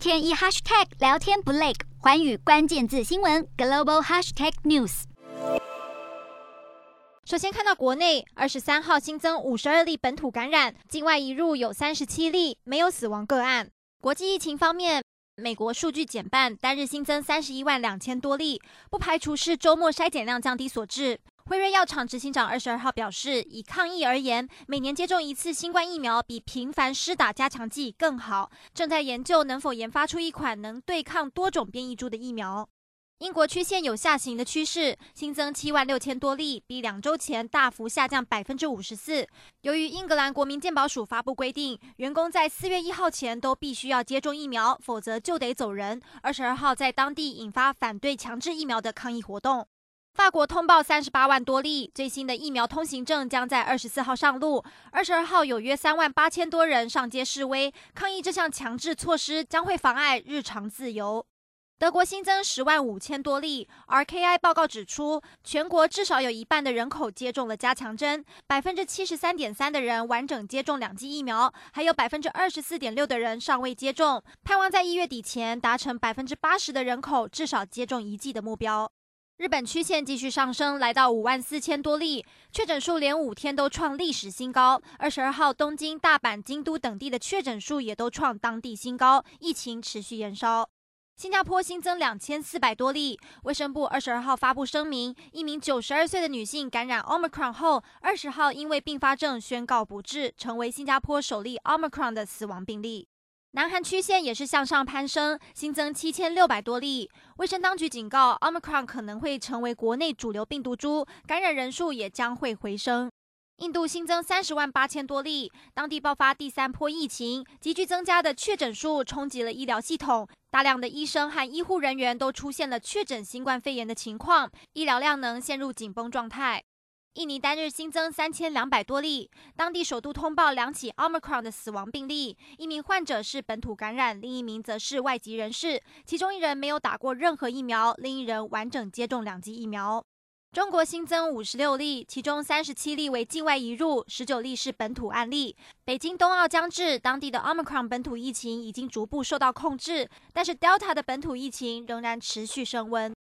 天一 hashtag 聊天不累，寰宇关键字新闻 global hashtag news。首先看到国内，二十三号新增五十二例本土感染，境外移入有三十七例，没有死亡个案。国际疫情方面，美国数据减半，单日新增三十一万两千多例，不排除是周末筛检量降低所致。辉瑞药厂执行长二十二号表示，以抗疫而言，每年接种一次新冠疫苗比频繁施打加强剂更好。正在研究能否研发出一款能对抗多种变异株的疫苗。英国曲线有下行的趋势，新增七万六千多例，比两周前大幅下降百分之五十四。由于英格兰国民健保署发布规定，员工在四月一号前都必须要接种疫苗，否则就得走人。二十二号在当地引发反对强制疫苗的抗议活动。法国通报三十八万多例，最新的疫苗通行证将在二十四号上路。二十二号有约三万八千多人上街示威，抗议这项强制措施将会妨碍日常自由。德国新增十万五千多例，RKI 报告指出，全国至少有一半的人口接种了加强针，百分之七十三点三的人完整接种两剂疫苗，还有百分之二十四点六的人尚未接种，盼望在一月底前达成百分之八十的人口至少接种一剂的目标。日本曲线继续上升，来到五万四千多例，确诊数连五天都创历史新高。二十二号，东京、大阪、京都等地的确诊数也都创当地新高，疫情持续延烧。新加坡新增两千四百多例，卫生部二十二号发布声明，一名九十二岁的女性感染 Omicron 后，二十号因为并发症宣告不治，成为新加坡首例 Omicron 的死亡病例。南韩曲线也是向上攀升，新增七千六百多例。卫生当局警告，Omicron 可能会成为国内主流病毒株，感染人数也将会回升。印度新增三十万八千多例，当地爆发第三波疫情，急剧增加的确诊数冲击了医疗系统，大量的医生和医护人员都出现了确诊新冠肺炎的情况，医疗量能陷入紧绷状态。印尼单日新增三千两百多例，当地首度通报两起 Omicron 的死亡病例，一名患者是本土感染，另一名则是外籍人士，其中一人没有打过任何疫苗，另一人完整接种两剂疫苗。中国新增五十六例，其中三十七例为境外移入，十九例是本土案例。北京冬奥将至，当地的 Omicron 本土疫情已经逐步受到控制，但是 Delta 的本土疫情仍然持续升温。